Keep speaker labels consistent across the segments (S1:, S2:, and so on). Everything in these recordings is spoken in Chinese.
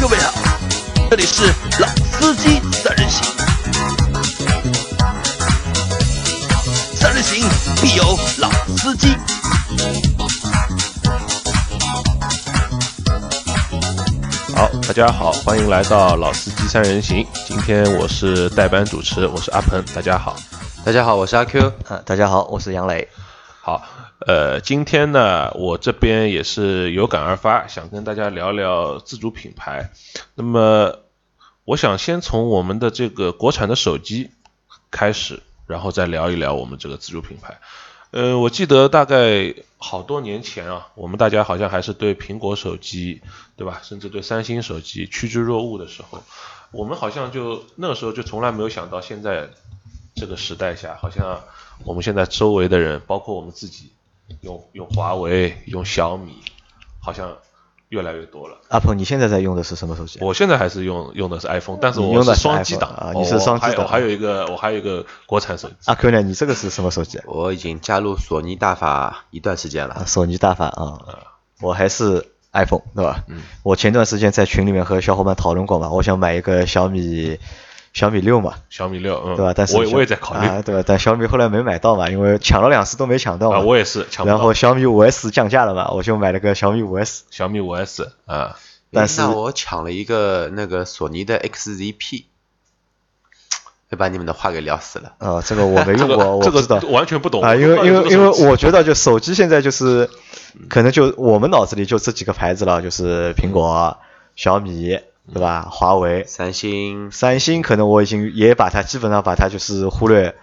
S1: 各位好，这里是老司机三人行，三人行必有老司机。
S2: 好，大家好，欢迎来到老司机三人行。今天我是代班主持，我是阿鹏，大家好。
S3: 大家好，我是阿 Q。
S4: 啊，大家好，我是杨磊。
S2: 好，呃，今天呢，我这边也是有感而发，想跟大家聊聊自主品牌。那么，我想先从我们的这个国产的手机开始，然后再聊一聊我们这个自主品牌。呃，我记得大概好多年前啊，我们大家好像还是对苹果手机，对吧？甚至对三星手机趋之若鹜的时候，我们好像就那个时候就从来没有想到，现在这个时代下，好像我们现在周围的人，包括我们自己，用用华为、用小米，好像越来越多了。
S4: 阿鹏，你现在在用的是什么手机？
S2: 我现在还是用用的是 iPhone，但是我
S4: 用的是
S2: 双击
S4: iPhone，
S2: 档
S4: 啊你是双机档
S2: 我还有还有一个我还有一个国产手机。
S4: 阿 Q 呢？你这个是什么手机？
S3: 我已经加入索尼大法一段时间
S4: 啊，
S3: 了。
S4: 索尼大法啊。我还是 iPhone 对吧？
S2: 嗯。
S4: 我前段时间在群里面和小伙伴讨论过嘛，我想买一个小米小米六嘛，
S2: 小米六，嗯，
S4: 对吧？但是
S2: 我也我也在考虑
S4: 啊，对吧？但小米后来没买到嘛，因为抢了两次都没抢到嘛。
S2: 啊，我也是抢到
S4: 然后小米五 S 降价了嘛，我就买了个小米五 S。
S2: 小米五 S 啊，
S4: 但是
S3: 那我抢了一个那个索尼的 XZP，就把你们的话给聊死了。
S4: 啊，这个我没
S2: 这个
S4: 用过，我
S2: 这
S4: 不知道
S2: 个。完全不懂
S4: 啊，
S2: 我
S4: 因为因为因为我觉得就手机现在就是，可能就我们脑子里就这几个牌子了，就是苹果、小米，对吧？华为、
S3: 三星
S4: 三星，可能我已经也把它基本上把它就是忽略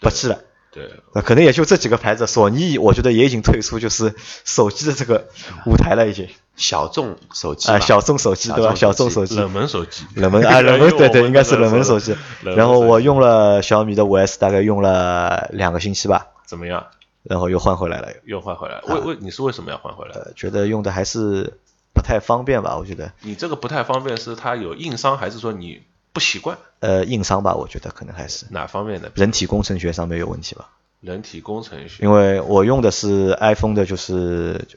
S4: 不计了。
S2: 对，
S4: 那可能也就这几个牌子，索尼我觉得也已经退出就是手机的这个舞台了，已经
S3: 小众手机
S4: 啊，小众手机对吧？小
S3: 小众手机
S2: 冷门手机，
S4: 冷门 啊，冷门，对对，应该是冷门手
S2: 机
S4: 然后我用了小米的五 S，大概用了两个星期吧，
S2: 怎么样？
S4: 然后又换回来了。
S2: 又换回来？为为你是为什么要换回来？
S4: 呃，觉得用的还是不太方便吧，我觉得，
S2: 你这个不太方便，是它有硬伤，还是说你不习惯？
S4: 呃，硬伤吧，我觉得可能还是
S2: 哪方面的？
S4: 人体工程学上面有问题吧。
S2: 人体工程学。
S4: 因为我用的是 iPhone 的，就是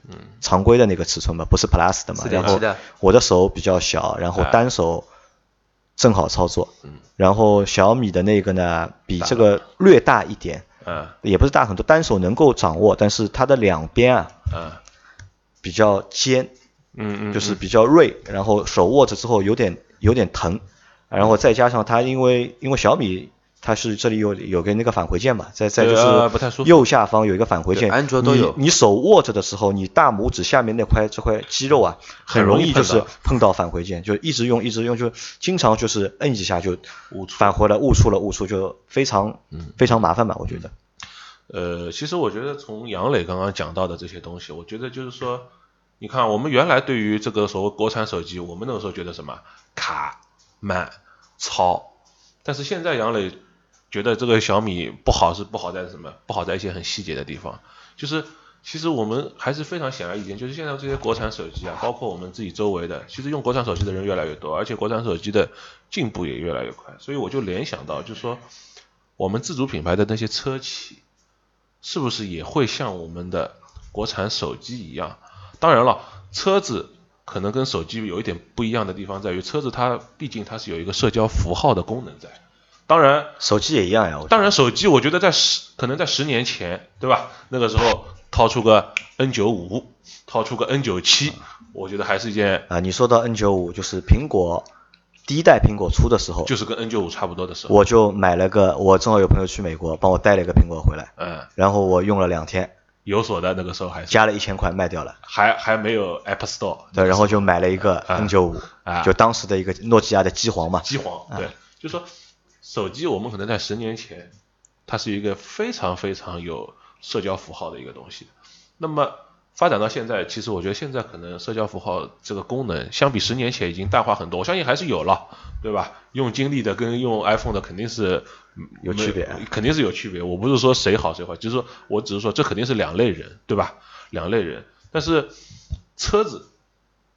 S4: 常规的那个尺寸嘛，不是 Plus 的嘛。
S3: 4.7
S4: 然后
S3: 的
S4: 我的手比较小，然后
S2: 哎
S4: 单手正好操作。嗯然后小米的那个呢，比这个略大一点，
S2: 嗯
S4: 也不是大很多，单手能够掌握，但是它的两边啊
S2: 嗯
S4: 比较尖，
S2: 嗯嗯，
S4: 就是比较锐，然后手握着之后有点有点疼，然后再加上它因为因为小米它是这里有有个那个返回键嘛，在在就是右下方有一个返回键，
S3: 安卓都有。
S4: 你你手握着的时候，你大拇指下面那块这块肌肉啊，
S2: 很
S4: 很容易就是
S2: 碰到
S4: 返回键，就一直用一直用，就经常就是摁几下就
S2: 误触。
S4: 返回了，误触了误触，就非常非常麻烦吧，我觉得。
S2: 呃，其实我觉得从杨磊刚刚讲到的这些东西，我觉得就是说，你看我们原来对于这个所谓国产手机，我们那个时候觉得什么卡、慢、糙，但是现在杨磊觉得这个小米不好是不好在什么？不好在一些很细节的地方，就是其实我们还是非常显而易见，就是现在这些国产手机啊，包括我们自己周围的，其实用国产手机的人越来越多，而且国产手机的进步也越来越快，所以我就联想到，就是说我们自主品牌的那些车企。是不是也会像我们的国产手机一样？当然了，车子可能跟手机有一点不一样的地方在于，车子它毕竟它是有一个社交符号的功能在。当然，
S4: 手机也一样呀，
S2: 当然手机我觉得在十可能在十年前，对吧？那个时候掏出个 N 九五，掏出个 N 九七，我觉得还是一件
S4: 啊，你说到 N 九五，就是苹果第一代苹果出的时候，
S2: 就是跟 N 九五差不多的时候。
S4: 我就买了个，我正好有朋友去美国，帮我带了一个苹果回来，
S2: 嗯，
S4: 然后我用了两天，
S2: 有锁的那个时候还是
S4: 加了一千块卖掉了，
S2: 还还没有 App Store，
S4: 对，然后就买了一个
S2: 啊
S4: N 九五
S2: 啊，
S4: 就当时的一个诺基亚的机皇嘛，
S2: 机皇，对，就说手机我们可能在十年前，它是一个非常非常有社交符号的一个东西。那么发展到现在，其实我觉得现在可能社交符号这个功能，相比十年前已经淡化很多。我相信还是有了，对吧？用金立的跟用 iPhone 的肯定是嗯
S4: 有区别
S2: 肯定是有区别。我不是说谁好谁坏，就是说我只是说这肯定是两类人，对吧？两类人。但是车子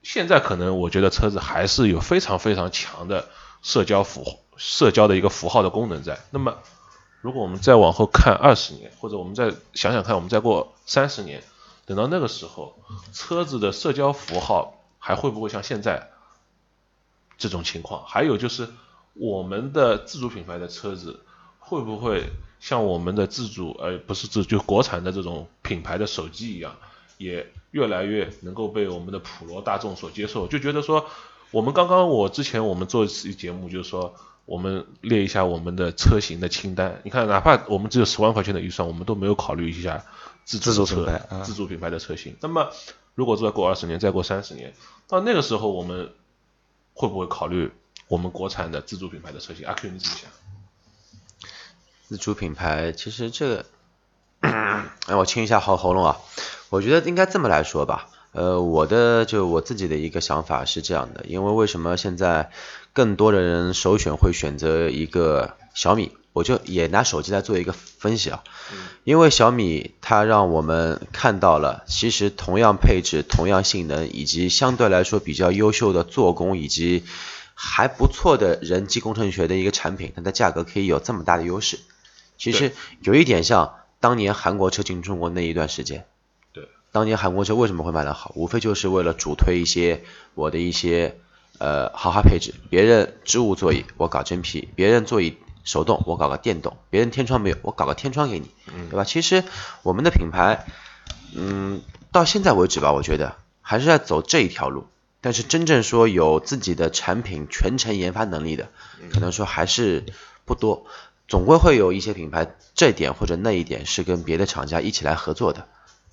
S2: 现在可能我觉得车子还是有非常非常强的社交符社交的一个符号的功能在。那么如果我们再往后看二十年，或者我们再想想看，我们再过三十年，等到那个时候，车子的社交符号还会不会像现在这种情况。还有就是我们的自主品牌的车子会不会像我们的自主呃不是自就国产的这种品牌的手机一样，也越来越能够被我们的普罗大众所接受？就觉得说，我们刚刚我之前我们做一期节目就是说。我们列一下我们的车型的清单，你看，哪怕我们只有十万块钱的预算，我们都没有考虑一下自
S4: 自主品牌、
S2: 自主品牌的车型。那么，如果再过二十年，再过三十年，到那个时候，我们会不会考虑我们国产的自主品牌的车型？阿 Q 你怎么想？
S3: 自主品牌其实这个，让 我清一下喉喉咙啊。我觉得应该这么来说吧。呃，我的就我自己的一个想法是这样的，因为为什么现在更多的人首选会选择一个小米？我就也拿手机来做一个分析啊，因为小米它让我们看到了，其实同样配置、同样性能，以及相对来说比较优秀的做工，以及还不错的人机工程学的一个产品，它的价格可以有这么大的优势。其实有一点像当年韩国车进中国那一段时间。对当年韩国车为什么会卖得好？无非就是为了主推一些我的一些呃豪华配置。别人织物座椅，我搞真皮；别人座椅手动，我搞个电动；别人天窗没有，我搞个天窗给你，对吧？其实我们的品牌，嗯，到现在为止吧，我觉得还是在走这一条路。但是真正说有自己的产品全程研发能力的，可能说还是不多。总归会有一些品牌这点或者那一点是跟别的厂家一起来合作的。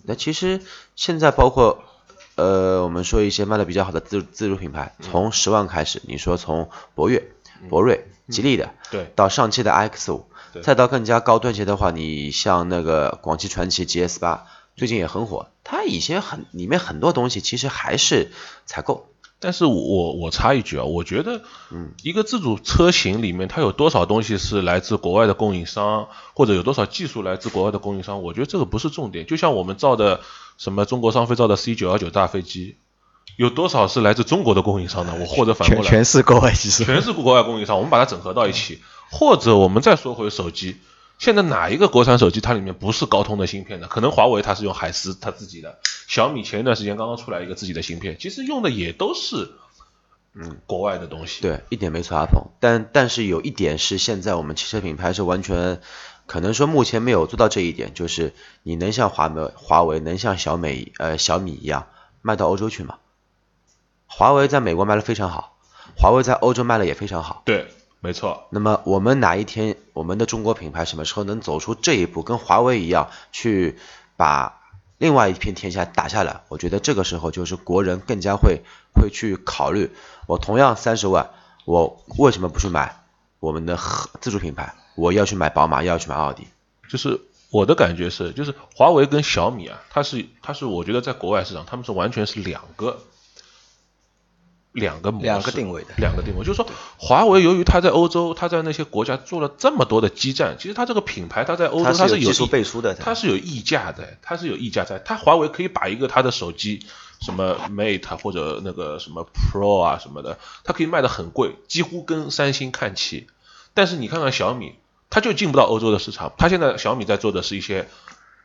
S3: 那其实现在包括呃，我们说一些卖的比较好的自自主品牌，从十万开始，你说从博越、博瑞、吉利的，
S2: 对，
S3: 到上汽的 iX 五，再到更加高端些的话，你像那个广汽传祺 GS 八，最近也很火，它以前很里面很多东西其实还是采购。
S2: 但是我我插一句啊，我觉得，嗯，一个自主车型里面它有多少东西是来自国外的供应商，或者有多少技术来自国外的供应商，我觉得这个不是重点。就像我们造的什么中国商飞造的 C 九幺九大飞机，有多少是来自中国的供应商呢？我或者反过来，
S4: 全是国外其实，
S2: 全是国外供应商，我们把它整合到一起，或者我们再说回手机。现在哪一个国产手机它里面不是高通的芯片呢？可能华为它是用海思它自己的，小米前一段时间刚刚出来一个自己的芯片，其实用的也都是嗯国外的东西。
S3: 对，一点没错，阿鹏。但但是有一点是现在我们汽车品牌是完全可能说目前没有做到这一点，就是你能像华为华为能像小美呃小米一样卖到欧洲去吗？华为在美国卖的非常好，华为在欧洲卖的也非常好。
S2: 对。没错，
S3: 那么我们哪一天我们的中国品牌什么时候能走出这一步，跟华为一样去把另外一片天下打下来？我觉得这个时候就是国人更加会会去考虑，我同样三十万，我为什么不去买我们的自主品牌？我要去买宝马，要去买奥迪。
S2: 就是我的感觉是，就是华为跟小米啊，它是它是我觉得在国外市场，他们是完全是两个。两个模式，
S4: 两个定位的，
S2: 两个定位，就是说，华为由于它在欧洲，它在那些国家做了这么多的基站，其实它这个品牌，它在欧洲它
S4: 是
S2: 有
S4: 技术背书的，
S2: 它是有溢价的，它是有溢价在。它华为可以把一个它的手机，什么 Mate 或者那个什么 Pro 啊什么的，它可以卖的很贵，几乎跟三星看齐。但是你看看小米，它就进不到欧洲的市场，它现在小米在做的是一些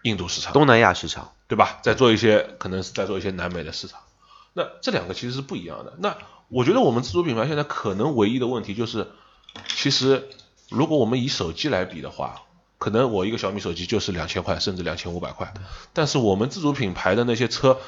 S2: 印度市场、
S3: 东南亚市场，
S2: 对吧？在做一些可能是在做一些南美的市场。那这两个其实是不一样的。那我觉得我们自主品牌现在可能唯一的问题就是，其实如果我们以手机来比的话，可能我一个小米手机就是两千块甚至两千五百块，但是我们自主品牌的那些车，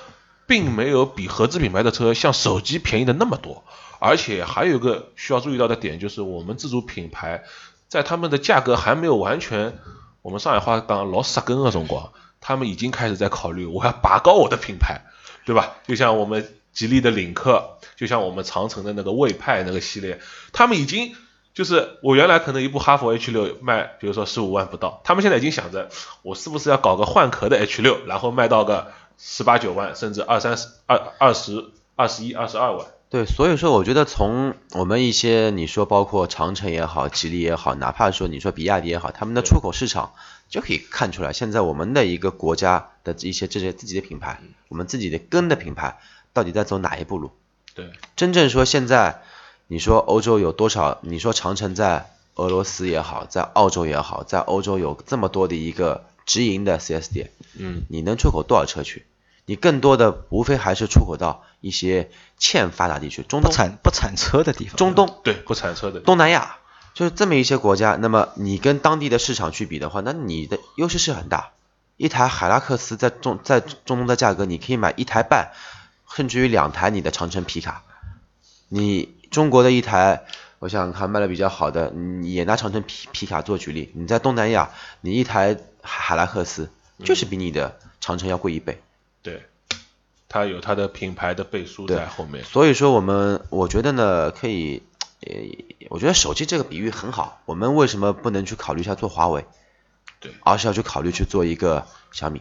S2: 并没有比合资品牌的车像手机便宜的那么多。而且还有一个需要注意到的点就是，我们自主品牌在他们的价格还没有完全，我们上海话讲老杀根的辰光，他们已经开始在考虑我要拔高我的品牌。对吧？就像我们吉利的领克，就像我们长城的那个魏派那个系列，他们已经就是我原来可能一部哈弗 H 六卖，比如说十五万不到，他们现在已经想着我是不是要搞个换壳的 H 六，然后卖到个十八九万，甚至二三十、二二十、二十一、二十二万。
S3: 对，所以说我觉得从我们一些你说包括长城也好，吉利也好，哪怕说你说比亚迪也好，他们的出口市场就可以看出来，现在我们的一个国家的一些这些自己的品牌，我们自己的根的品牌到底在走哪一步路？
S2: 对，
S3: 真正说现在你说欧洲有多少？你说长城在俄罗斯也好，在澳洲也好，在欧洲有这么多的一个直营的 4S 店，
S2: 嗯，
S3: 你能出口多少车去？你更多的无非还是出口到一些欠发达地区，中东
S4: 不
S3: 东、
S4: 产不产车的地方。
S3: 中东、
S2: 对，不产车的。
S3: 东南亚，就是这么一些国家。那么你跟当地的市场去比的话，那你的优势是很大。一台海拉克斯在中在中东的价格，你可以买一台半，甚至于两台你的长城皮卡。你中国的一台，我想想看卖的比较好的，你也拿长城皮皮卡做举例。你在东南亚，你一台海海拉克斯就是比你的长城要贵一倍。
S2: 对，它有它的品牌的背书在后面。
S3: 所以说我们，我觉得呢，可以，呃，我觉得手机这个比喻很好。我们为什么不能去考虑一下做华为？
S2: 对，
S3: 而是要去考虑去做一个小米。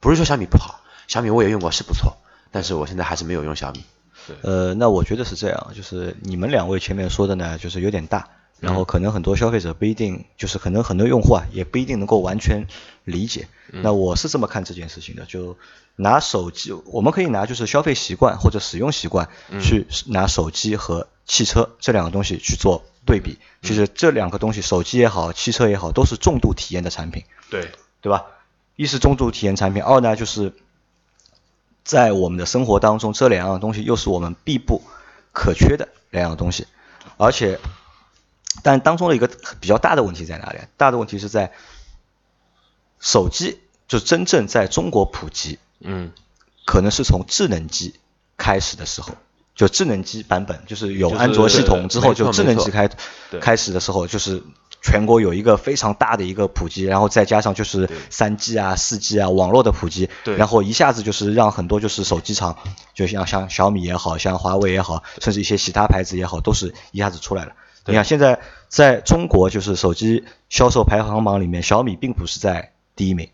S3: 不是说小米不好，小米我也用过是不错，但是我现在还是没有用小米。
S4: 呃，那我觉得是这样，就是你们两位前面说的呢，就是有点大，然后可能很多消费者不一定，就是可能很多用户啊，也不一定能够完全理解。那我是这么看这件事情的，就拿手机，我们可以拿就是消费习惯或者使用习惯去拿手机和汽车这两个东西去做对比。其实这两个东西，手机也好，汽车也好，都是重度体验的产品。
S2: 对，
S4: 对吧？一是重度体验产品，二呢就是在我们的生活当中，这两样东西又是我们必不可缺的两样东西，而且，但当中的一个比较大的问题在哪里？大的问题是在手机就真正在中国普及，
S2: 嗯，
S4: 可能是从智能机开始的时候，就智能机版本，就是有安卓系统之后，就智能机开开始的时候，就是全国有一个非常大的一个普及，然后再加上就是三 G 啊、四 G 啊网络的普及，然后一下子就是让很多就是手机厂，就像像小米也好像华为也好，甚至一些其他牌子也好，都是一下子出来了。你看现在在中国就是手机销售排行榜里面，小米并不是在第一名，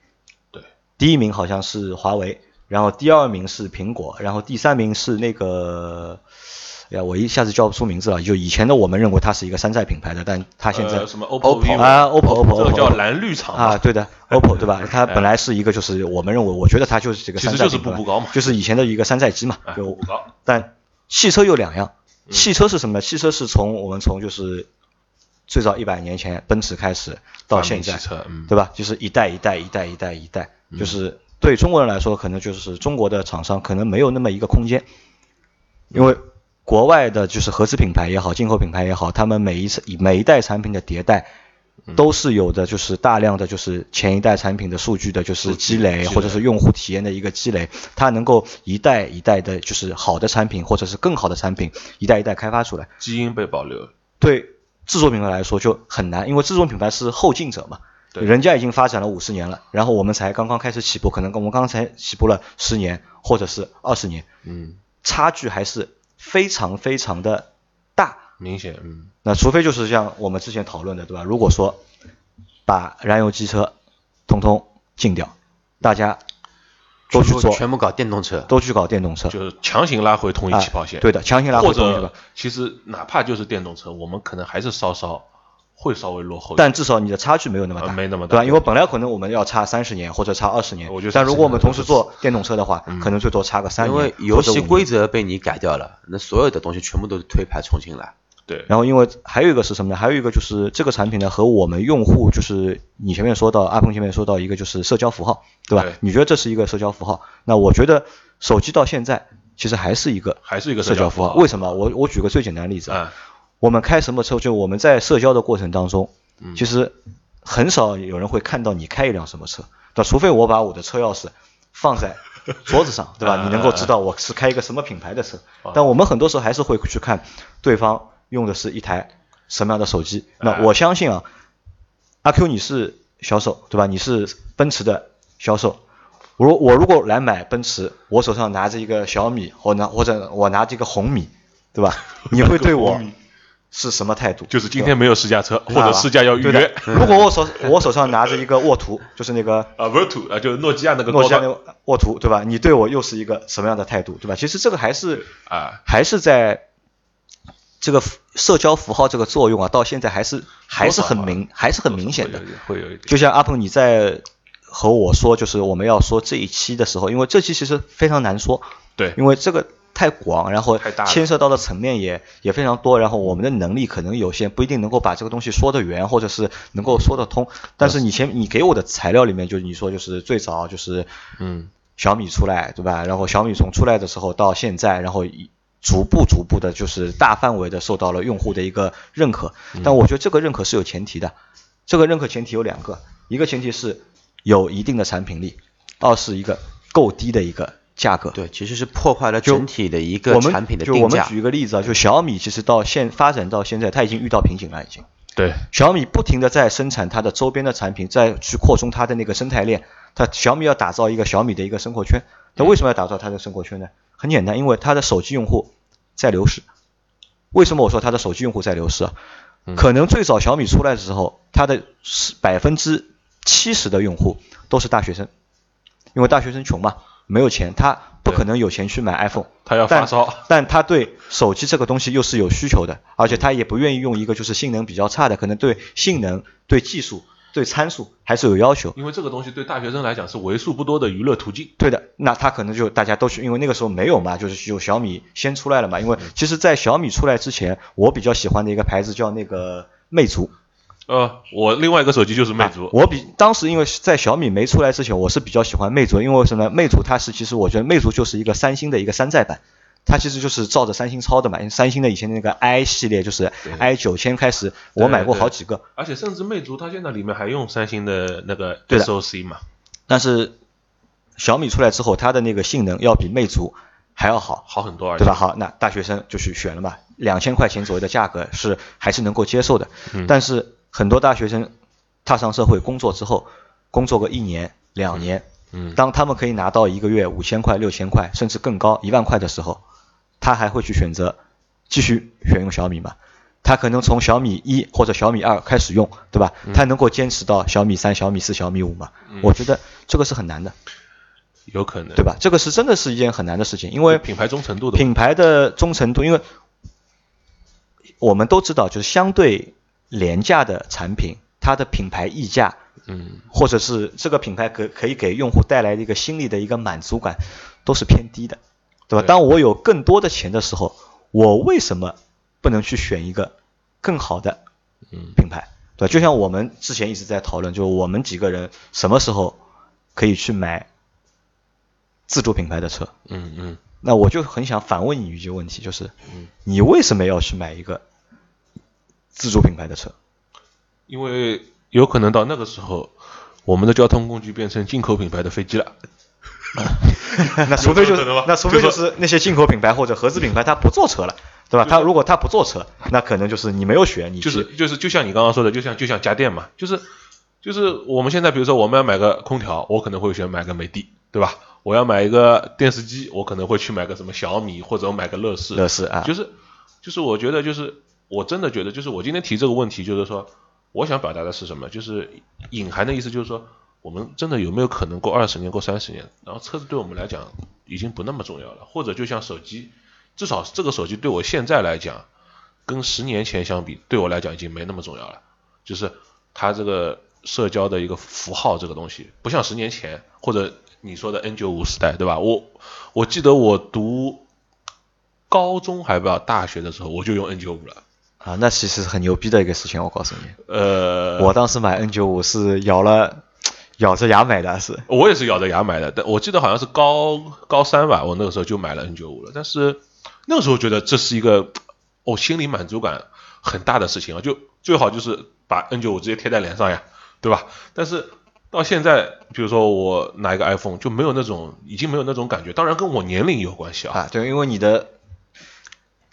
S2: 对，
S4: 第一名好像是华为，然后第二名是苹果，然后第三名是那个，哎呀，我一下子叫不出名字了。就以前的我们认为它是一个山寨品牌的，但它现在、
S2: 呃什么 OPPO
S4: 啊，OPPO OPPO
S2: 这个叫蓝绿厂
S4: 啊，对的，OPPO 对吧？它本来是一个就是我们认为，我觉得它就是这个山寨
S2: 其实就是步步高嘛
S4: 就是以前的一个山寨机嘛。
S2: 哎
S4: 就
S2: 步步高
S4: 但汽车有两样，
S2: 嗯
S4: 汽车是什么呢？汽车是从我们从就是最早一百年前奔驰开始到现在
S2: 嗯，
S4: 对吧？就是一代一代一代一代一代，就是对中国人来说，可能就是中国的厂商可能没有那么一个空间，因为国外的就是合资品牌也好，进口品牌也好，他们每一次每一代产品的迭代。都是有的，就是大量的就是前一代产品的数据的，就是积累，或者是用户体验的一个积累，它能够一代一代的，就是好的产品或者是更好的产品，一代一代开发出来。
S2: 基因被保留，
S4: 对制作品牌来说就很难，因为制作品牌是后进者嘛，
S2: 对
S4: 人家已经发展了五十年了，然后我们才刚刚开始起步，可能我们刚刚才起步了十年或者是二十年，
S2: 嗯，
S4: 差距还是非常非常的大。
S2: 明显，嗯，
S4: 那除非就是像我们之前讨论的，对吧？如果说把燃油机车通通禁掉，大家都去做，
S3: 全部搞电动车，
S4: 都去搞电动车，
S2: 就是强行拉回同一
S4: 啊
S2: 起跑线，
S4: 对的，强行拉回同一个
S2: 者。其实哪怕就是电动车，我们可能还是稍稍会稍微落后，
S4: 但至少你的差距没有那么大，
S2: 呃没那么大
S4: 对吧？因为本来可能我们要差三十年或者差二十年，
S2: 我觉得
S4: 但如果我们同时做电动车的话，可能最多差个三年。
S3: 因为游戏规
S4: 则。
S3: 被你改掉了，那所有的东西全部都是推牌重新来。
S2: 对，
S4: 然后因为还有一个是什么呢？还有一个就是这个产品呢和我们用户就是你前面说到阿鹏前面说到一个就是社交符号，对吧？
S2: 对
S4: 你觉得这是一个社交符号？那我觉得手机到现在其实还是一个
S2: 还是一个
S4: 社交符号。为什么？我我举个最简单的例子啊，
S2: 啊，
S4: 我们开什么车？就我们在社交的过程当中，
S2: 嗯
S4: 其实很少有人会看到你开一辆什么车，对吧？除非我把我的车钥匙放在桌子上，对吧？
S2: 啊
S4: 你能够知道我是开一个什么品牌的车
S2: 啊。
S4: 但我们很多时候还是会去看对方用的是一台什么样的手机。那
S2: 啊
S4: 我相信啊，阿 Q 你是销售，对吧？你是奔驰的销售。我我如果来买奔驰，我手上拿着一个小米，或拿或者我拿着一个红米，对吧？你会对我是什么态度？
S2: 就是今天没有试驾车，或者试驾要预约，
S4: 如果我手我手上拿着一个沃图，就是那个
S2: 啊，Vertu 啊，就是诺基亚那个
S4: 诺基亚那个沃图，对吧？你对我又是一个什么样的态度，对吧？其实这个还是
S2: 啊，
S4: 还是在这个社交符号这个作用啊，到现在还是还是很明还是很明显的。
S2: 会有一点，
S4: 就像阿鹏你在和我说，就是我们要说这一期的时候，因为这期其实非常难说，
S2: 对。
S4: 因为这个太广，然后牵涉到的层面也也非常多，然后我们的能力可能有限，不一定能够把这个东西说得圆，或者是能够说得通。但是你前你给我的材料里面，就是你说就是最早就是
S2: 嗯，
S4: 小米出来，对吧？然后小米从出来的时候到现在，然后一逐步逐步的，就是大范围的受到了用户的一个认可。但我觉得这个认可是有前提的，这个认可前提有两个，一个前提是有一定的产品力，二是一个够低的一个价格。
S3: 对，其实是破坏了
S4: 就
S3: 整体的一个产品的
S4: 就我们
S3: 定价。
S4: 举一个例子啊，就小米其实到现发展到现在，它已经遇到瓶颈了，已经。
S2: 对，
S4: 小米不停的在生产它的周边的产品，再去扩充它的那个生态链。它小米要打造一个小米的一个生活圈。它为什么要打造它的生活圈呢？很简单，因为它的手机用户在流失。为什么我说它的手机用户在流失啊？可能最早小米出来的时候，它的百分之七十的用户都是大学生，因为大学生穷嘛，没有钱，他不可能有钱去买 iPhone。
S2: 他要发
S4: 但
S2: 烧，
S4: 但他对手机这个东西又是有需求的，而且他也不愿意用一个就是性能比较差的，可能对性能、对技术、对参数还是有要求。
S2: 因为这个东西对大学生来讲是为数不多的娱乐途径。
S4: 对的，那他可能就大家都去，因为那个时候没有嘛，就是有小米先出来了嘛。因为其实，在小米出来之前，我比较喜欢的一个牌子叫那个魅族。
S2: 呃，我另外一个手机就是魅族，
S4: 我比当时因为在小米没出来之前，我是比较喜欢魅族，因为为什么呢？魅族它是其实我觉得魅族就是一个三星的一个山寨版，它其实就是照着三星抄的嘛。因为三星的以前那个 i 系列就是 i 九千开始，我买过好几个，
S2: 而且甚至魅族它现在里面还用三星的那个 SOC 嘛。
S4: 但是小米出来之后，它的那个性能要比魅族还要好，
S2: 好很多，
S4: 对吧？好，那大学生就去选了嘛，两千块钱左右的价格是还是能够接受的。
S2: 嗯
S4: 但是很多大学生踏上社会工作之后，工作个一年两年，
S2: 嗯
S4: 当他们可以拿到一个月五千块、六千块，甚至更高一万块的时候，他还会去选择继续选用小米吗？他可能从小米一或者小米二开始用，对吧？他能够坚持到小米三、小米四、小米五吗？我觉得这个是很难的，
S2: 有可能，
S4: 对吧？这个是真的是一件很难的事情，因为
S2: 品牌忠诚度的
S4: 品牌的忠诚度，因为我们都知道，就是相对廉价的产品，它的品牌溢价，
S2: 嗯，
S4: 或者是这个品牌可可以给用户带来的一个心理的一个满足感，都是偏低的，对吧？
S2: 对
S4: 当我有更多的钱的时候，我为什么不能去选一个更好的
S2: 嗯
S4: 品牌？对吧？就像我们之前一直在讨论，就我们几个人什么时候可以去买自主品牌的车？
S2: 嗯嗯，
S4: 那我就很想反问你一句问题，就是，你为什么要去买一个自主品牌的车？
S2: 因为有可能到那个时候，我们的交通工具变成进口品牌的飞机了。
S4: 那除非就
S2: 有可能吗
S4: 那除非就
S2: 就是
S4: 那些进口品牌或者合资品牌它不做车了，对吧？它如果它不做车，那可能就是你没有选，你
S2: 就是就是就像你刚刚说的，就像就像家电嘛，就是就是我们现在比如说我们要买个空调，我可能会选买个美的，对吧？我要买一个电视机，我可能会去买个什么小米或者我买个乐视。
S4: 乐视啊，
S2: 就是就是我觉得就是我真的觉得就是我今天提这个问题，就是说我想表达的是什么？就是隐含的意思就是说，我们真的有没有可能过二十年、过三十年，然后车子对我们来讲已经不那么重要了，或者就像手机，至少这个手机对我现在来讲，跟十年前相比，对我来讲已经没那么重要了。就是它这个社交的一个符号这个东西，不像十年前或者你说的 N 九五时代，对吧？我我记得我读高中还不知道大学的时候，我就用 N 九五了。
S4: 啊，那其实是很牛逼的一个事情，我告诉你，
S2: 呃，
S4: 我当时买 N 九五是咬了咬着牙买的，是
S2: 我也是咬着牙买的，但我记得好像是高高三吧，我那个时候就买了 N 九五了。但是那个时候觉得这是一个我、心理满足感很大的事情啊，就最好就是把 N 九五直接贴在脸上呀，对吧？但是到现在，比如说我拿一个 iPhone，就没有那种已经没有那种感觉，当然跟我年龄有关系啊。
S4: 啊，对，因为你的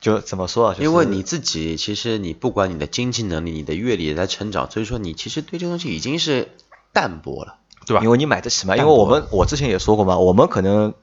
S4: 就怎么说啊？就是
S3: 因为你自己其实你不管你的经济能力、你的阅历也在成长，所以说你其实对这个东西已经是淡薄了。
S2: 对吧
S4: 因为你买得起嘛，因为我们我之前也说过嘛，我们可能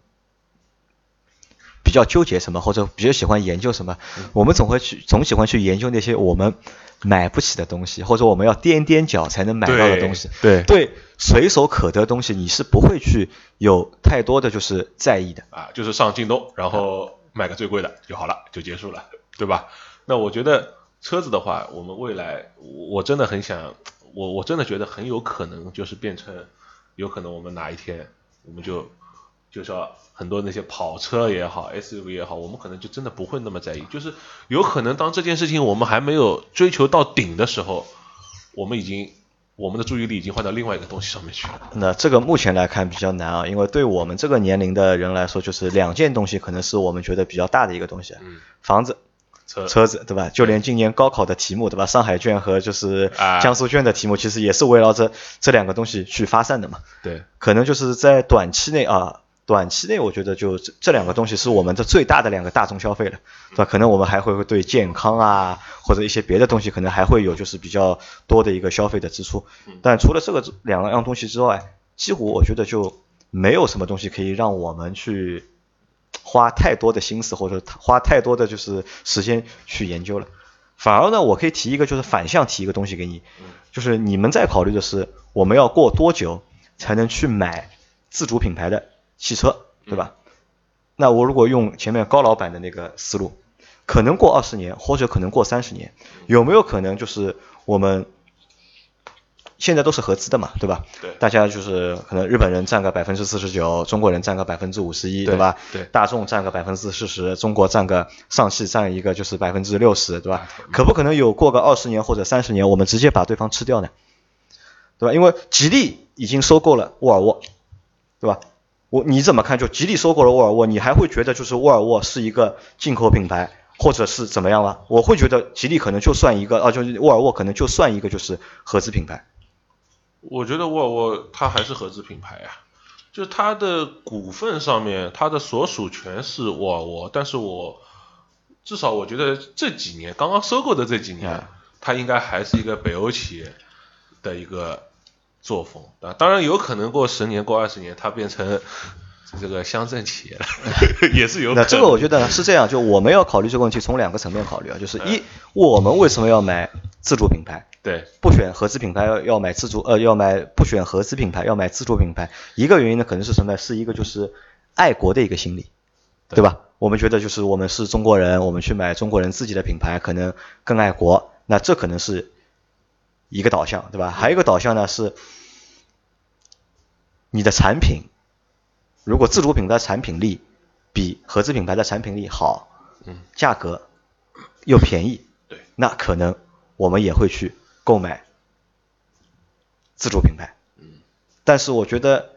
S4: 比较纠结什么，或者比较喜欢研究什么，我们总会去总喜欢去研究那些我们买不起的东西，或者我们要踮踮脚才能买到的东西。
S2: 对
S4: 对，随手可得的东西，你是不会去有太多的就是在意的。
S2: 啊，就是上京东，然后买个最贵的就好了，就结束了，对吧？那我觉得车子的话，我们未来我真的很想，我我真的觉得很有可能就是变成，有可能我们哪一天我们就就说很多那些跑车也好，SUV 也好，我们可能就真的不会那么在意，就是有可能当这件事情我们还没有追求到顶的时候，我们已经我们的注意力已经换到另外一个东西上面去了。
S4: 那这个目前来看比较难啊，因为对我们这个年龄的人来说，就是两件东西可能是我们觉得比较大的一个东西，
S2: 嗯，
S4: 房子、
S2: 车
S4: 车子，对吧？就连今年高考的题目，对吧？上海卷和就是
S2: 啊
S4: 江苏卷的题目，其实也是围绕着这两个东西去发散的嘛。
S2: 对，
S4: 可能就是在短期内啊，短期内我觉得就这这两个东西是我们的最大的两个大众消费了，对吧？可能我们还会对健康啊或者一些别的东西，可能还会有就是比较多的一个消费的支出。但除了这个两样东西之外，几乎我觉得就没有什么东西可以让我们去花太多的心思或者花太多的就是时间去研究了。反而呢，我可以提一个就是反向提一个东西给你，就是你们在考虑的是我们要过多久才能去买自主品牌的汽车，对吧？那我如果用前面高老板的那个思路，可能过二十年或者可能过三十年，有没有可能就是我们现在都是合资的嘛，对吧？
S2: 对
S4: 大家就是可能日本人占个百分之四十九，中国人占个百分之五十一，
S2: 对
S4: 吧？
S2: 对
S4: 大众占个百分之四十，中国占个上汽占一个就是百分之六十，对吧？可不可能有过个二十年或者三十年，我们直接把对方吃掉呢？对吧？因为吉利已经收购了沃尔沃，对吧？我你怎么看？就吉利收购了沃尔沃，你还会觉得就是沃尔沃是一个进口品牌，或者是怎么样吗？我会觉得吉利可能就算一个啊，就是沃尔沃可能就算一个就是合资品牌。
S2: 我觉得沃尔沃它还是合资品牌啊，就它的股份上面，它的所属权是沃尔沃，但是我至少我觉得这几年刚刚收购的这几年
S4: 啊，
S2: 它应该还是一个北欧企业的一个作风啊。当然有可能过十年、过二十年，它变成这个乡镇企业了，也是有可能。
S4: 那这个我觉得是这样，就我们要考虑这个问题从两个层面考虑啊，就是一，我们为什么要买自主品牌？
S2: 对
S4: 不选合资品牌要要买自主呃要买不选合资品牌要买自主品牌，一个原因呢可能是什么？是一个就是爱国的一个心理，对吧？我们觉得就是我们是中国人，我们去买中国人自己的品牌可能更爱国，那这可能是一个导向，对吧？还有一个导向呢是你的产品，如果自主品牌产品力比合资品牌的产品力好，
S2: 嗯，
S4: 价格又便宜，
S2: 对，
S4: 那可能我们也会去购买自主品牌。
S2: 嗯，
S4: 但是我觉得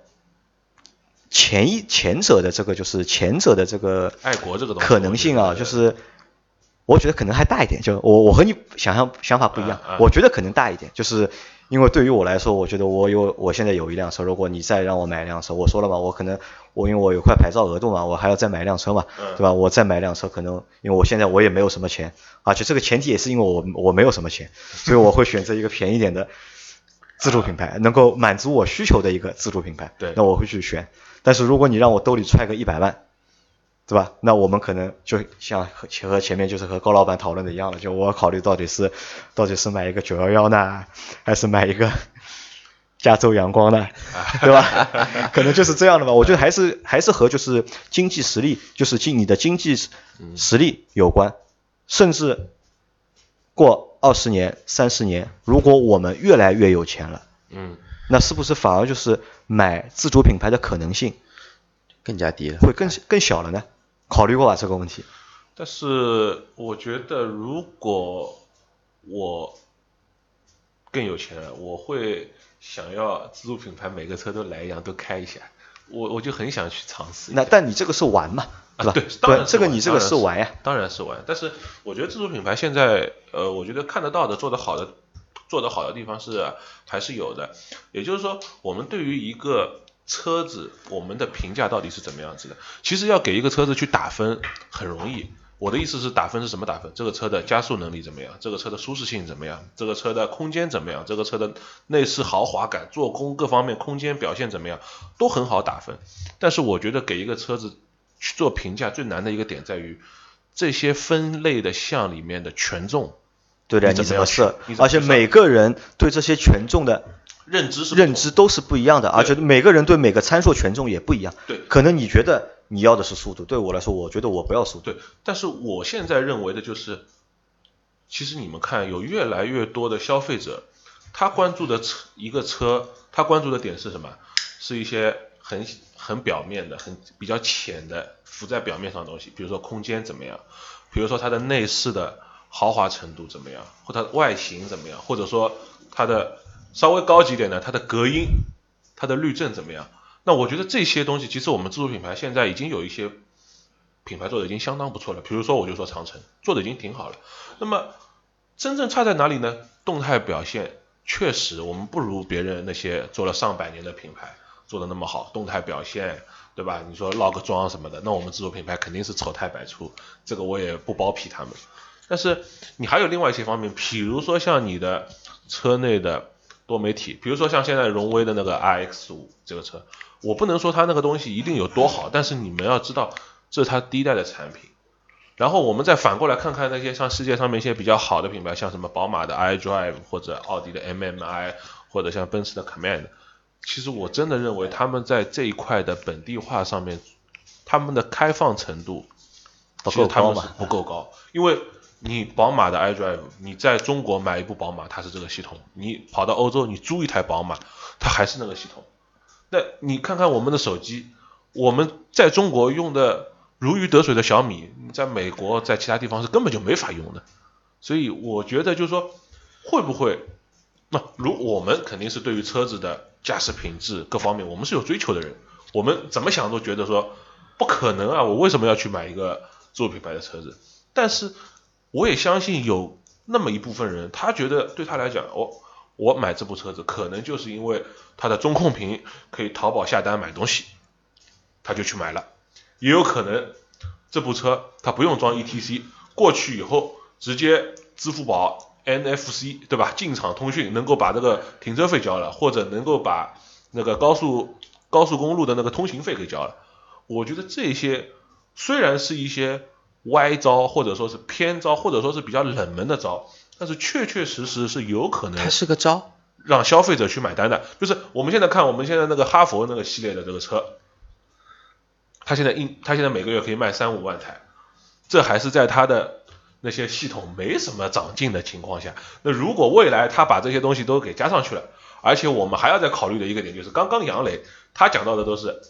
S4: 前一前者的这个就是前者的这个
S2: 爱国这个东西
S4: 可能性啊，就是我觉得可能还大一点。就我我和你想象想法不一样我觉得可能大一点，就是。因为对于我来说，我觉得我有我现在有一辆车，如果你再让我买一辆车，我说了嘛，我可能我因为我有块牌照额度嘛，我还要再买一辆车嘛，
S2: 嗯
S4: 对吧？我再买一辆车，可能因为我现在我也没有什么钱，而且这个前提也是因为我我没有什么钱，所以我会选择一个便宜点的 自主品牌，能够满足我需求的一个自主品牌，
S2: 对
S4: 那我会去选。但是如果你让我兜里揣个一百万，对吧？那我们可能就像和和前面就是和高老板讨论的一样了，就我考虑到底是到底是买一个九幺幺呢，还是买一个 加州阳光呢，对吧？可能就是这样的吧。我觉得还是还是和就是经济实力，就是经你的经济实实力有关，甚至过二十年、三十年，如果我们越来越有钱了，
S2: 嗯，
S4: 那是不是反而就是买自主品牌的可能性
S3: 更加低了。
S4: 会更更小了呢？考虑过吧这个问题？
S2: 但是我觉得，如果我更有钱了，我会想要自主品牌每个车都来一辆，都开一下。我我就很想去尝试。
S4: 那但你这个是玩嘛，对吧？
S2: 对，当然是
S4: 这个你这个是玩呀。
S2: 当然是玩。但是我觉得自主品牌现在，呃，我觉得看得到的、做得好的、做得好的地方是还是有的。也就是说，我们对于一个车子，我们的评价到底是怎么样子的？其实要给一个车子去打分很容易。我的意思是打分是什么打分？这个车的加速能力怎么样？这个车的舒适性怎么样？这个车的空间怎么样？这个车的内饰豪华感、做工各方面空间表现怎么样？都很好打分。但是我觉得给一个车子去做评价最难的一个点在于这些分类的项里面的权重
S4: 对的，
S2: 你怎么样去
S4: 你怎么设
S2: 你？怎么设
S4: 而且每个人对这些权重的
S2: 认知是
S4: 认知都是不一样的，而且每个人对每个参数权重也不一样。
S2: 对
S4: 可能你觉得你要的是速度，对我来说，我觉得我不要速度。
S2: 对，但是我现在认为的就是，其实你们看，有越来越多的消费者，他关注的车一个车，他关注的点是什么？是一些很很表面的、很比较浅的浮在表面上的东西，比如说空间怎么样，比如说它的内饰的豪华程度怎么样，或它的外形怎么样，或者说它的稍微高级点的，它的隔音、它的滤震怎么样？那我觉得这些东西，其实我们自主品牌现在已经有一些品牌做的已经相当不错了。比如说，我就说长城做的已经挺好了。那么真正差在哪里呢？动态表现确实我们不如别人那些做了上百年的品牌做的那么好，动态表现对吧？你说落个妆什么的，那我们自主品牌肯定是丑态百出，这个我也不包庇他们。但是你还有另外一些方面，比如说像你的车内的多媒体，比如说像现在荣威的那个 RX 五这个车。我不能说它那个东西一定有多好，但是你们要知道，这是它第一代的产品。然后我们再反过来看看那些像世界上面一些比较好的品牌，像什么宝马的 iDrive 或者奥迪的 MMI，或者像奔驰的 Command。其实我真的认为他们在这一块的本地化上面，他们的开放程度
S4: 不够高
S2: 嘛？不够高，因为你宝马的 iDrive，你在中国买一部宝马，它是这个系统；你跑到欧洲，你租一台宝马，它还是那个系统。那你看看我们的手机，我们在中国用的如鱼得水的小米，在美国在其他地方是根本就没法用的。所以我觉得就是说，会不会？那如我们肯定是对于车子的驾驶品质各方面，我们是有追求的人。我们怎么想都觉得说不可能啊！我为什么要去买一个自主品牌的车子？但是我也相信有那么一部分人，他觉得对他来讲，哦。我买这部车子，可能就是因为它的中控屏可以淘宝下单买东西，他就去买了。也有可能这部车它不用装 ETC，过去以后直接支付宝 NFC 对吧？进场通讯能够把这个停车费交了，或者能够把那个高速高速公路的那个通行费给交了。我觉得这些虽然是一些歪招，或者说是偏招，或者说是比较冷门的招。但是确确实实是有可能，
S3: 它是个招，
S2: 让消费者去买单的。就是我们现在看，我们现在那个哈佛那个系列的这个车，它现在一，它现在每个月可以卖三五万台，这还是在它的那些系统没什么长进的情况下。那如果未来它把这些东西都给加上去了，而且我们还要再考虑的一个点就是，刚刚杨磊他讲到的都是，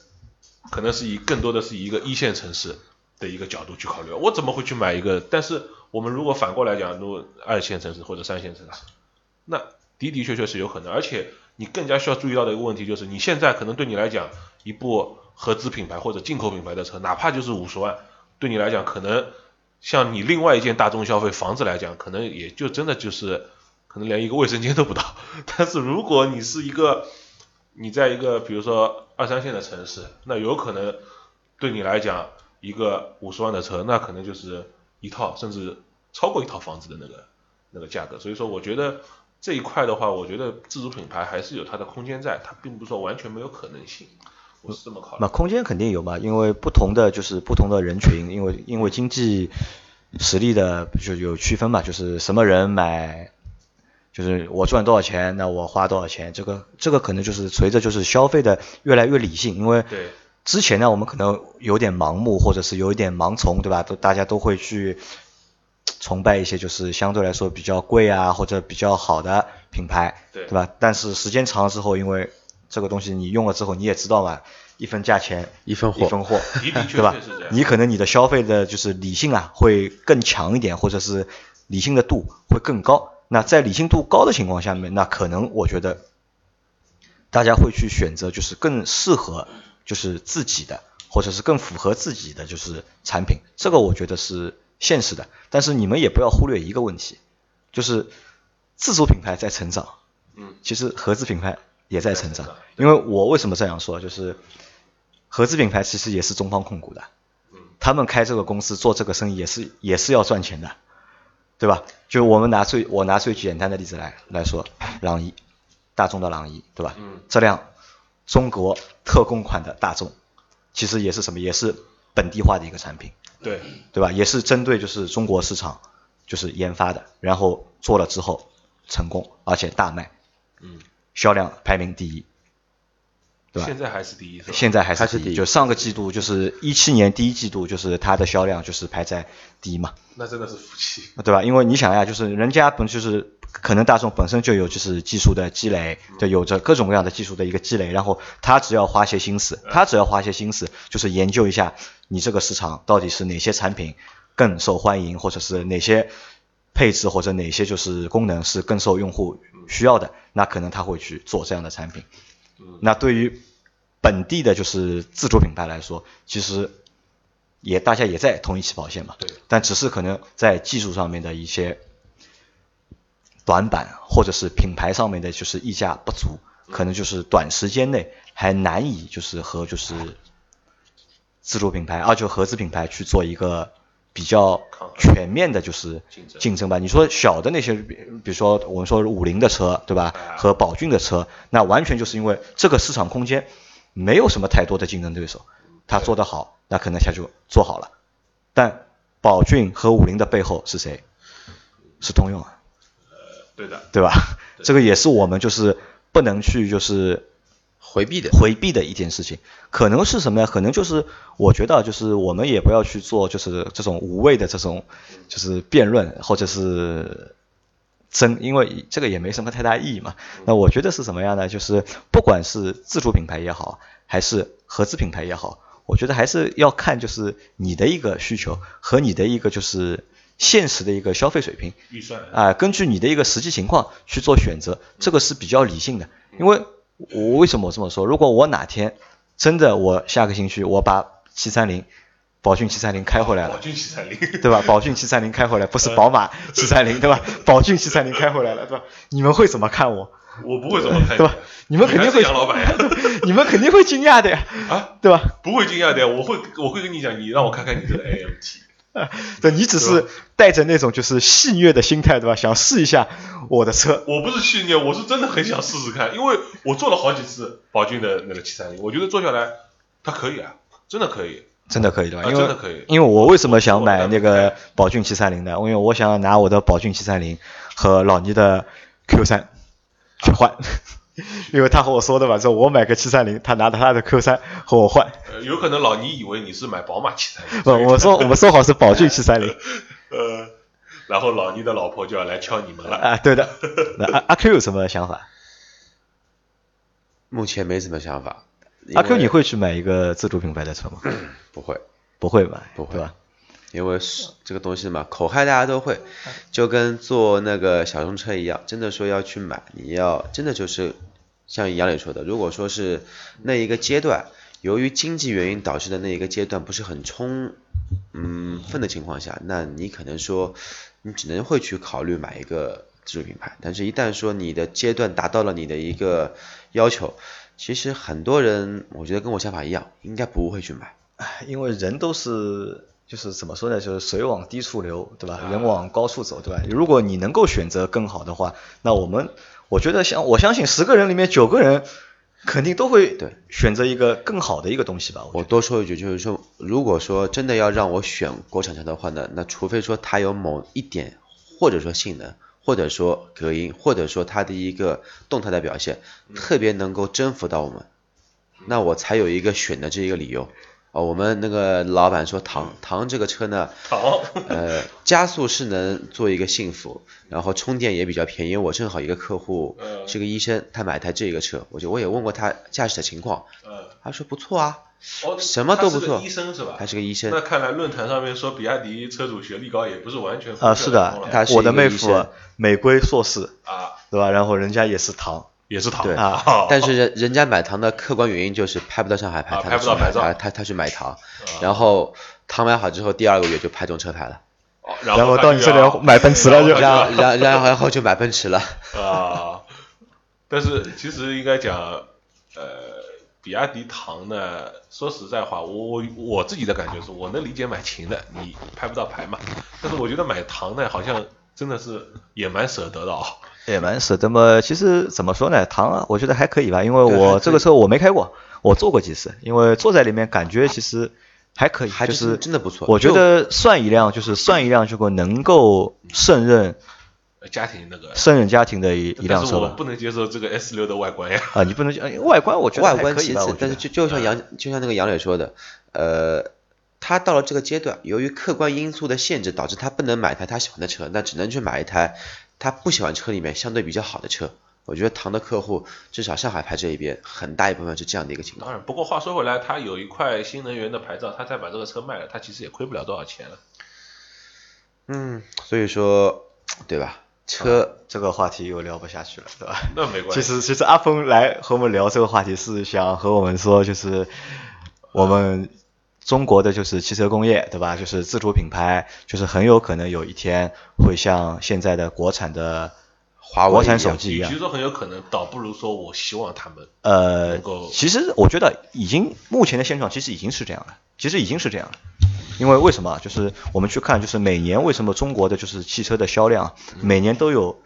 S2: 可能是以更多的是以一个一线城市的一个角度去考虑，我怎么会去买一个？但是。我们如果反过来讲，如二线城市或者三线城市，那的的确确是有可能。而且你更加需要注意到的一个问题就是，你现在可能对你来讲，一部合资品牌或者进口品牌的车，哪怕就是五十万，对你来讲，可能像你另外一件大众消费房子来讲，可能也就真的就是可能连一个卫生间都不到。但是如果你是一个你在一个比如说二三线的城市，那有可能对你来讲，一个五十万的车，那可能就是一套甚至。超过一套房子的那个那个价格，所以说我觉得这一块的话，我觉得自主品牌还是有它的空间在，它并不是说完全没有可能性，我是这么考虑。
S4: 那空间肯定有嘛，因为不同的就是不同的人群，因为因为经济实力的就有区分嘛，就是什么人买，就是我赚多少钱，那我花多少钱，这个这个可能就是随着就是消费的越来越理性，因为之前呢我们可能有点盲目或者是有一点盲从，对吧？都大家都会去。崇拜一些就是相对来说比较贵啊或者比较好的品牌，
S2: 对
S4: 对吧？但是时间长了之后，因为这个东西你用了之后你也知道嘛，一分价钱
S3: 一分货，
S4: 一分货，对吧？你可能你的消费的就是理性啊会更强一点，或者是理性的度会更高。那在理性度高的情况下面，那可能我觉得大家会去选择就是更适合就是自己的，或者是更符合自己的就是产品。这个我觉得是。现实的，但是你们也不要忽略一个问题，就是自主品牌在成长，
S2: 嗯，
S4: 其实合资品牌也在成长。因为我为什么这样说，就是合资品牌其实也是中方控股的，
S2: 嗯，
S4: 他们开这个公司做这个生意也是也是要赚钱的，对吧？就我们拿最我拿最简单的例子来来说，朗逸，大众的朗逸，对吧？
S2: 嗯，
S4: 这辆中国特供款的大众，其实也是什么？也是本地化的一个产品。
S2: 对，
S4: 对吧？也是针对就是中国市场，就是研发的，然后做了之后成功，而且大卖，
S2: 嗯，
S4: 销量排名第一，对吧？
S2: 现在还是第一，
S4: 现在还
S3: 是第一。
S4: 就上个季度就是一七年第一季度，就是它的销量就是排在第一嘛。
S2: 那真的是福气，
S4: 对吧？因为你想呀，就是人家本就是。可能大众本身就有就是技术的积累，就有着各种各样的技术的一个积累，然后他只要花些心思，他只要花些心思，就是研究一下你这个市场到底是哪些产品更受欢迎，或者是哪些配置或者哪些就是功能是更受用户需要的，那可能他会去做这样的产品。那对于本地的就是自主品牌来说，其实也大家也在同一起跑线嘛，但只是可能在技术上面的一些短板，或者是品牌上面的就是溢价不足，可能就是短时间内还难以就是和就是自主品牌啊就合资品牌去做一个比较全面的就是
S2: 竞争
S4: 吧。你说小的那些，比比如说我们说五菱的车，对吧？
S2: 啊
S4: 和宝骏的车，那完全就是因为这个市场空间没有什么太多的竞争对手，他做得好，那可能他就做好了。但宝骏和五菱的背后是谁？是通用啊，
S2: 对的，
S4: 对吧？这个也是我们就是不能去就是
S3: 回避的。
S4: 回避的一件事情，可能是什么呀？可能就是我觉得啊就是我们也不要去做就是这种无谓的这种就是辩论或者是争，因为这个也没什么太大意义嘛。那我觉得是什么样呢？就是不管是自主品牌也好，还是合资品牌也好，我觉得还是要看就是你的一个需求和你的一个就是现实的一个消费水平。
S2: 预算
S4: 啊、根据你的一个实际情况去做选择，这个是比较理性的。因为我为什么我这么说？如果我哪天真的我下个星期我把七三零宝骏七三零开回来了，
S2: 宝骏七三零，
S4: 对吧？宝骏七三零开回来，不是宝马七三零，对吧？宝骏七三零开回来了，对吧？你们会怎么看我？
S2: 我不会怎么看，
S4: 对吧？你们肯定会
S2: 杨老板呀，
S4: 你们肯定会惊讶的呀，
S2: 啊，
S4: 对吧？
S2: 不会惊讶的呀，我会我会跟你讲，你让我看看你这个 AMT，
S4: 对，你只是带着那种就是戏谑的心态，对吧？想试一下我的车，
S2: 我不是戏谑，我是真的很想试试看，因为我坐了好几次宝骏的那个七三零，我觉得坐下来它可以啊，真的可以，
S4: 真的可以对吧？
S2: 啊
S4: 因为
S2: 真的可以
S4: 因为我为什么想买那个宝骏七三零呢？因为我想拿我的宝骏七三零和老倪的 Q 三去换，因为他和我说的嘛，说我买个七三零，他拿着他的 Q 三和我换。
S2: 呃，有可能老倪以为你是买宝马七三零，
S4: 不，我说我们说好是宝骏七三零
S2: 呃，然后老倪的老婆就要来敲你们了，
S4: 啊，对的。那阿阿 Q 有什么想法？
S3: 目前没什么想法。
S4: 阿 Q 你会去买一个自主品牌的车吗？
S3: 不会？
S4: 不会吧，
S3: 不会
S4: 吧？
S3: 因为是这个东西嘛，口嗨大家都会，就跟坐那个小众车一样，真的说要去买，你要真的就是像杨磊说的，如果说是那一个阶段，由于经济原因导致的那一个阶段不是很充嗯分的情况下，那你可能说你只能会去考虑买一个自主品牌，但是一旦说你的阶段达到了你的一个要求，其实很多人我觉得跟我想法一样，应该不会去买。
S4: 因为人都是就是怎么说呢，就是水往低处流，对吧？人往高处走，对吧？如果你能够选择更好的话，那我们我觉得相我相信十个人里面九个人肯定都会
S3: 对
S4: 选择一个更好的一个东西吧。我
S3: 我多说一句，就是说，如果说真的要让我选国产车的话呢，那除非说它有某一点，或者说性能，或者说隔音，或者说它的一个动态的表现，特别能够征服到我们，那我才有一个选的这一个理由。哦，我们那个老板说唐唐这个车呢，
S2: 好，
S3: 呃，加速是能做一个幸福，然后充电也比较便宜。我正好一个客户
S2: 嗯
S3: 是个医生，他买台这个车，我就我也问过他驾驶的情况，
S2: 呃，
S3: 他说不错啊，
S2: 哦，
S3: 什么都不错
S2: 他是个医生是吧？
S3: 他是个医生
S2: 那看来论坛上面说比亚迪车主学历高，也不是完全
S4: 啊，是的
S3: 他是，
S4: 我的妹夫美规硕士，
S2: 啊，
S4: 对吧？然后人家也是唐，
S2: 也是唐
S3: 对
S4: 啊。
S2: 哦
S3: 但是人人家买糖的客观原因就是拍不到上海牌，
S2: 啊
S3: 他
S2: 拍不到牌照。
S3: 他他他去买糖，
S2: 啊。
S3: 然后糖买好之后第二个月就拍中车牌了，
S2: 哦
S4: 然后到你这里
S2: 要
S4: 买奔驰了就
S2: 然
S3: 然后然后然后就买奔驰了。
S2: 啊，但是其实应该讲，呃，比亚迪唐呢，说实在话，我我我自己的感觉是我能理解买秦的，你拍不到牌嘛，但是我觉得买唐呢，好像真的是也蛮舍得的啊、
S4: 也蛮是，那么。其实怎么说呢，唐啊，我觉得还可以吧，因为我这个车我没开过，我坐过几次，因为坐在里面感觉其实还可以，
S3: 还
S4: 就是是
S3: 真的不错
S4: 我觉得算一辆就是算一辆，如果能够胜任
S2: 呃家庭那个，
S4: 胜任家庭的一一辆车吧。
S2: 是我不能接受这个 S 六的外观呀。
S4: 啊，你不能讲外观，我觉得
S3: 外观其次但是就就像杨就像那个杨磊说的，呃，他到了这个阶段，由于客观因素的限制，导致他不能买台他喜欢的车，那只能去买一台他不喜欢车里面相对比较好的车。我觉得唐的客户，至少上海牌这一边，很大一部分是这样的一个情况。
S2: 当然，不过话说回来，他有一块新能源的牌照，他再把这个车卖了，他其实也亏不了多少钱了。
S3: 嗯，所以说对吧？车
S4: 这个话题又聊不下去了，对吧？
S2: 那没关系。
S4: 其实，其实阿峰来和我们聊这个话题是想和我们说，就是我们中国的就是汽车工业，对吧？就是自主品牌，就是很有可能有一天会像现在的国产的
S3: 华为
S4: 国产手机一样
S2: 与其。说很有可能，倒不如说我希望他们
S4: 呃
S2: 能够，
S4: 其实我觉得已经目前的现状其实已经是这样了，其实已经是这样了。因为为什么啊？就是我们去看，就是每年为什么中国的就是汽车的销量，每年都有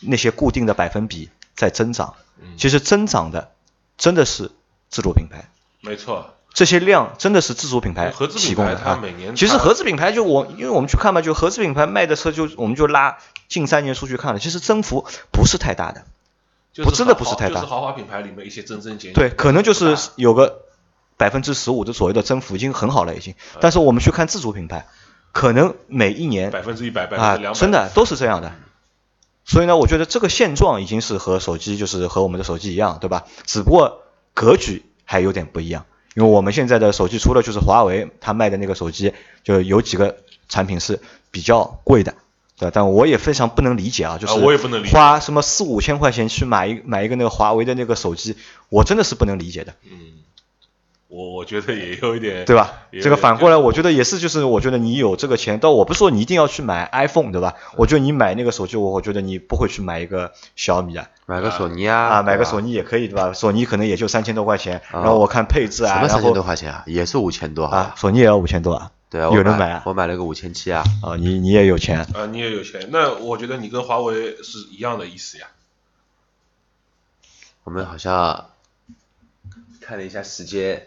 S4: 那些固定的百分比在增长。其实增长的真的是自主品牌，
S2: 没错，
S4: 这些量真的是自主品牌提供。其实合资品牌就我，因为我们去看嘛，就合资品牌卖的车就我们就拉近三年数据看了，其实增幅不是太大的。
S2: 就是
S4: 不真的不是太大
S2: 就是豪华品牌里面一些真正减
S4: 对，可能就是有个百分之十五的左右的增幅，已经很好了，已经。但是我们去看自主品牌，可能每一年
S2: 百分之一百、百分
S4: 啊
S2: 之两，百，
S4: 真的都是这样的。所以呢，我觉得这个现状已经是和手机就是和我们的手机一样，对吧？只不过格局还有点不一样，因为我们现在的手机除了就是华为它卖的那个手机，就有几个产品是比较贵的。对吧，但我也非常不能理解啊，就是
S2: 啊我也不能理解
S4: 花什么四五千块钱去买一买一个那个华为的那个手机，我真的是不能理解的。
S2: 嗯，我我觉得也有一点，
S4: 对吧？这个反过来，我觉得也是，就是我觉得你有这个钱，但我不是说你一定要去买 iPhone，对吧？我觉得你买那个手机，我我觉得你不会去买一个小米啊，
S3: 买个索尼啊，
S4: 啊，买个索尼也可以，对吧？索尼可能也就三千多块钱，
S3: 啊
S4: 然后我看配置啊，
S3: 什么三千多块钱啊？也是五千多
S4: 啊，，索尼也要五千多啊，
S3: 对啊，
S4: 有人买啊
S3: 我买了个五千七啊，
S4: 啊，你你也有钱，
S2: 啊，你也有钱，那我觉得你跟华为是一样的意思呀。
S3: 我们好像看了一下时间，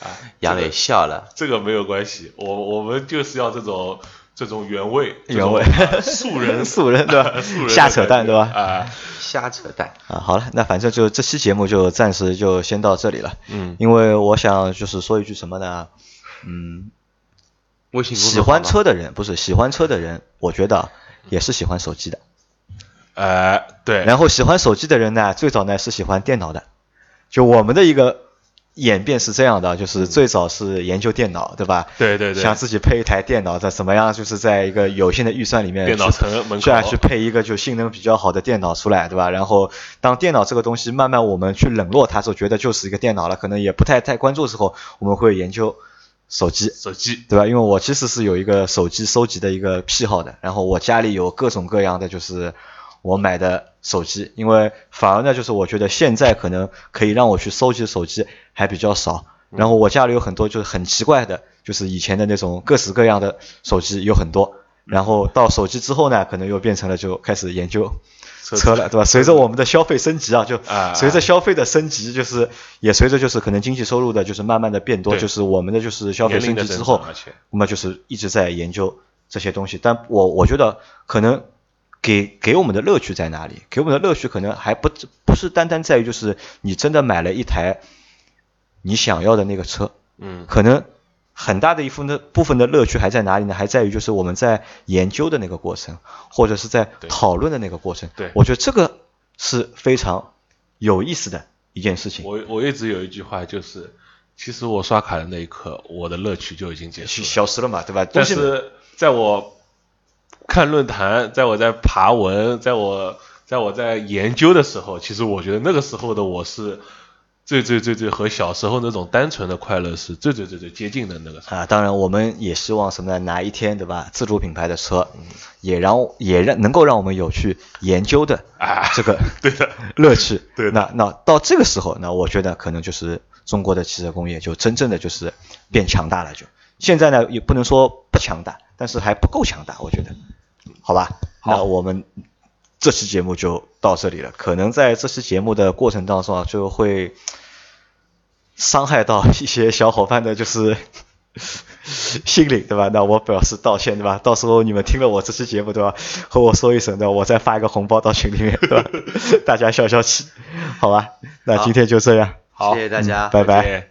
S2: 啊，
S3: 杨磊笑了，
S2: 这个没有关系，我我们就是要这种这种原味，
S4: 原味。
S2: 啊素人
S4: 素人对吧？
S2: 素人
S4: 瞎扯淡对吧？
S2: 啊，
S3: 瞎扯淡，
S4: 啊，好了，那反正就这期节目就暂时就先到这里了，
S2: 嗯，
S4: 因为我想就是说一句什么呢？嗯，
S3: 微信
S4: 喜欢车的人不是喜欢车的人，我觉得也是喜欢手机的。
S2: 呃，对，
S4: 然后喜欢手机的人呢，最早呢是喜欢电脑的。就我们的一个演变是这样的，就是最早是研究电脑，对吧？
S2: 对对对
S4: 想自己配一台电脑，在怎么样，就是在一个有限的预算里面去，
S2: 电脑城门口
S4: 去配一个就性能比较好的电脑出来，对吧？然后当电脑这个东西慢慢我们去冷落它时候，觉得就是一个电脑了，可能也不太太关注的时候，我们会研究手机。
S2: 手机，
S4: 对吧？因为我其实是有一个手机收集的一个癖好的，然后我家里有各种各样的就是我买的手机，因为反而呢，就是我觉得现在可能可以让我去收集的手机还比较少，然后我家里有很多就是很奇怪的，就是以前的那种各式各样的手机有很多，然后到手机之后呢，可能又变成了就开始研究
S2: 车
S4: 车了，对吧？随着我们的消费升级啊，就
S2: 啊
S4: 随着消费的升级，就是也随着就是可能经济收入的就是慢慢的变多，就是我们的就是消费升级之后那么就是一直在研究这些东西。但我我觉得可能给给我们的乐趣在哪里？给我们的乐趣可能还不不是单单在于就是你真的买了一台你想要的那个车，
S2: 嗯，
S4: 可能很大的一部分的部分的乐趣还在哪里呢？还在于就是我们在研究的那个过程，或者是在讨论的那个过程。
S2: 对
S4: 我觉得这个是非常有意思的一件事情。
S2: 我我一直有一句话就是，其实我刷卡的那一刻，我的乐趣就已经结束了。
S4: 消失了嘛，对吧？
S2: 但是在我看论坛，在我在爬文，在我在我在研究的时候，其实我觉得那个时候的我是最最最最和小时候那种单纯的快乐是最最最最接近的那个时候。
S4: 啊，当然我们也希望什么呢？哪一天对吧？自主品牌的车，也让也让能够让我们有去研究的
S2: 啊
S4: 这个
S2: 对的
S4: 乐趣。
S2: 对的
S4: 那那到这个时候，那我觉得可能就是中国的汽车工业就真正的就是变强大了。就现在呢，也不能说不强大，但是还不够强大，我觉得，好吧？那我们这期节目就到这里了。可能在这期节目的过程当中啊，就会伤害到一些小伙伴的，就是 心灵，对吧？那我表示道歉，对吧？到时候你们听了我这期节目，对吧？和我说一声，对吧？我再发一个红包到群里面，对吧？大家消消气，好吧？那今天就这样，
S2: 好
S3: 谢谢大家，
S4: 拜拜
S2: 再见